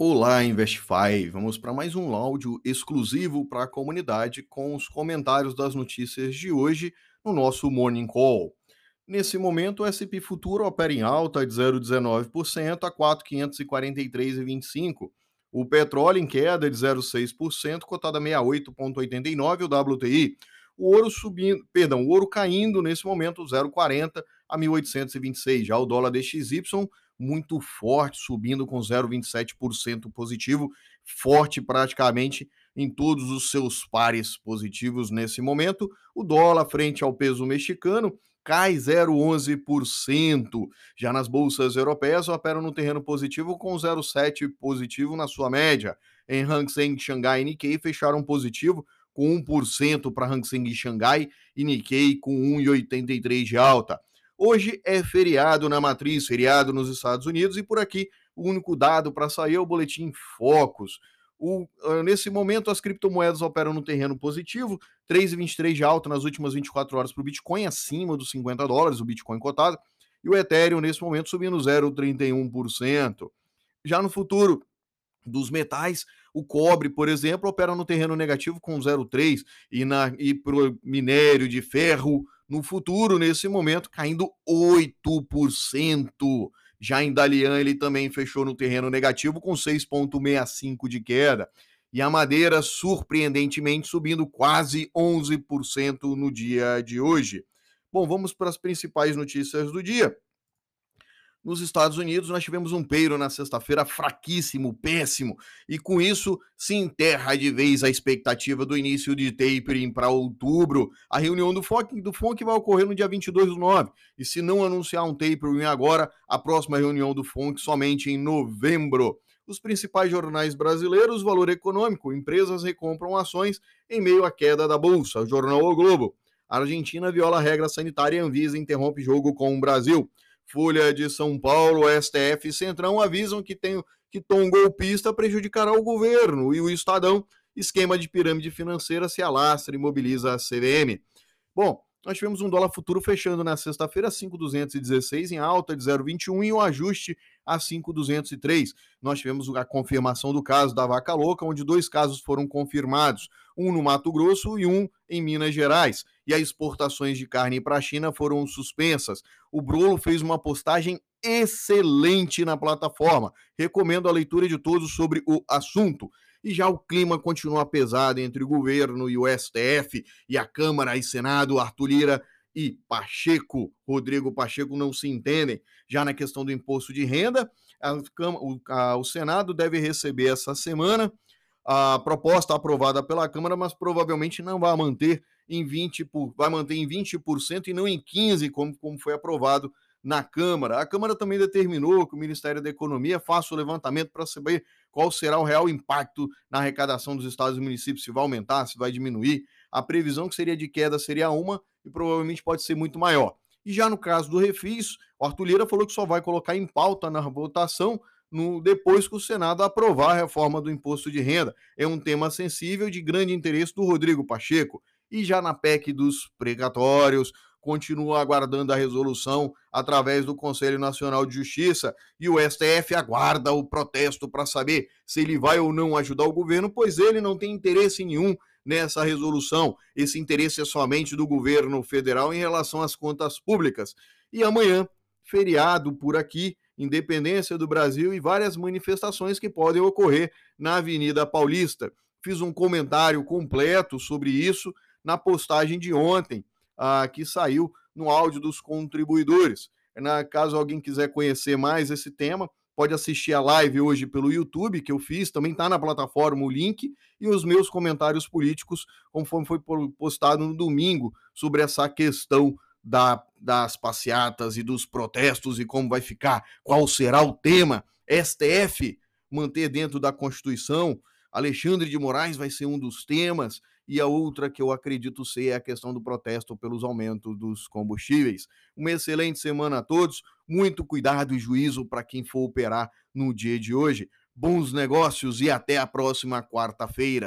Olá, Investify! Vamos para mais um áudio exclusivo para a comunidade com os comentários das notícias de hoje no nosso Morning Call. Nesse momento, o S&P Futuro opera em alta de 0,19% a 4.543,25. O petróleo em queda de 0,6%, cotada a 68,89 o WTI. O ouro subindo, perdão, o ouro caindo nesse momento 0,40 a 1.826. Já o dólar DXY muito forte, subindo com 0,27% positivo, forte praticamente em todos os seus pares positivos nesse momento. O dólar frente ao peso mexicano cai 0,11%. Já nas bolsas europeias operam no terreno positivo com 0,7% positivo na sua média. Em Hang Seng, Xangai e Nikkei fecharam positivo com 1% para Hang Seng e Xangai e Nikkei com 1,83% de alta. Hoje é feriado na matriz, feriado nos Estados Unidos, e por aqui o único dado para sair é o boletim Focus. O, uh, nesse momento, as criptomoedas operam no terreno positivo, 3,23 de alta nas últimas 24 horas para o Bitcoin, acima dos 50 dólares, o Bitcoin cotado, e o Ethereum, nesse momento, subindo 0,31%. Já no futuro dos metais, o cobre, por exemplo, opera no terreno negativo com 0,3%, e, e para o minério de ferro, no futuro, nesse momento, caindo 8%. Já em Dalian, ele também fechou no terreno negativo com 6,65% de queda. E a madeira, surpreendentemente, subindo quase 11% no dia de hoje. Bom, vamos para as principais notícias do dia. Nos Estados Unidos, nós tivemos um peiro na sexta-feira fraquíssimo, péssimo, e com isso se enterra de vez a expectativa do início de tapering para outubro. A reunião do FONC, do FONC vai ocorrer no dia 22 do 9, e se não anunciar um tapering agora, a próxima reunião do FONC somente em novembro. Os principais jornais brasileiros, Valor Econômico, empresas recompram ações em meio à queda da bolsa. O jornal O Globo. A Argentina viola a regra sanitária e Anvisa interrompe jogo com o Brasil. Folha de São Paulo, STF e Centrão avisam que, tem, que tom golpista prejudicará o governo e o Estadão, esquema de pirâmide financeira, se alastra e mobiliza a CVM. Bom, nós tivemos um dólar futuro fechando na sexta-feira 5,216 em alta de 0,21 e um ajuste a 5,203. Nós tivemos a confirmação do caso da vaca louca, onde dois casos foram confirmados, um no Mato Grosso e um em Minas Gerais. E as exportações de carne para a China foram suspensas. O Brolo fez uma postagem excelente na plataforma. Recomendo a leitura de todos sobre o assunto e já o clima continua pesado entre o governo e o STF e a Câmara e Senado, Arthur Lira e Pacheco, Rodrigo Pacheco, não se entendem. Já na questão do imposto de renda, a, o, a, o Senado deve receber essa semana a proposta aprovada pela Câmara, mas provavelmente não vai manter em 20%, por, vai manter em 20% e não em 15%, como, como foi aprovado na Câmara. A Câmara também determinou que o Ministério da Economia faça o levantamento para saber qual será o real impacto na arrecadação dos estados e municípios, se vai aumentar, se vai diminuir. A previsão que seria de queda seria uma e provavelmente pode ser muito maior. E já no caso do refis, o Arthur Lira falou que só vai colocar em pauta na votação no, depois que o Senado aprovar a reforma do imposto de renda. É um tema sensível de grande interesse do Rodrigo Pacheco. E já na PEC dos precatórios, continua aguardando a resolução através do Conselho Nacional de Justiça e o STF aguarda o protesto para saber se ele vai ou não ajudar o governo, pois ele não tem interesse nenhum nessa resolução. Esse interesse é somente do governo federal em relação às contas públicas. E amanhã, feriado por aqui, independência do Brasil e várias manifestações que podem ocorrer na Avenida Paulista. Fiz um comentário completo sobre isso na postagem de ontem que saiu no áudio dos contribuidores. Na, caso alguém quiser conhecer mais esse tema, pode assistir a live hoje pelo YouTube, que eu fiz, também está na plataforma o link, e os meus comentários políticos, conforme foi postado no domingo, sobre essa questão da, das passeatas e dos protestos e como vai ficar, qual será o tema. STF manter dentro da Constituição, Alexandre de Moraes vai ser um dos temas, e a outra que eu acredito ser é a questão do protesto pelos aumentos dos combustíveis. Uma excelente semana a todos, muito cuidado e juízo para quem for operar no dia de hoje. Bons negócios e até a próxima quarta-feira.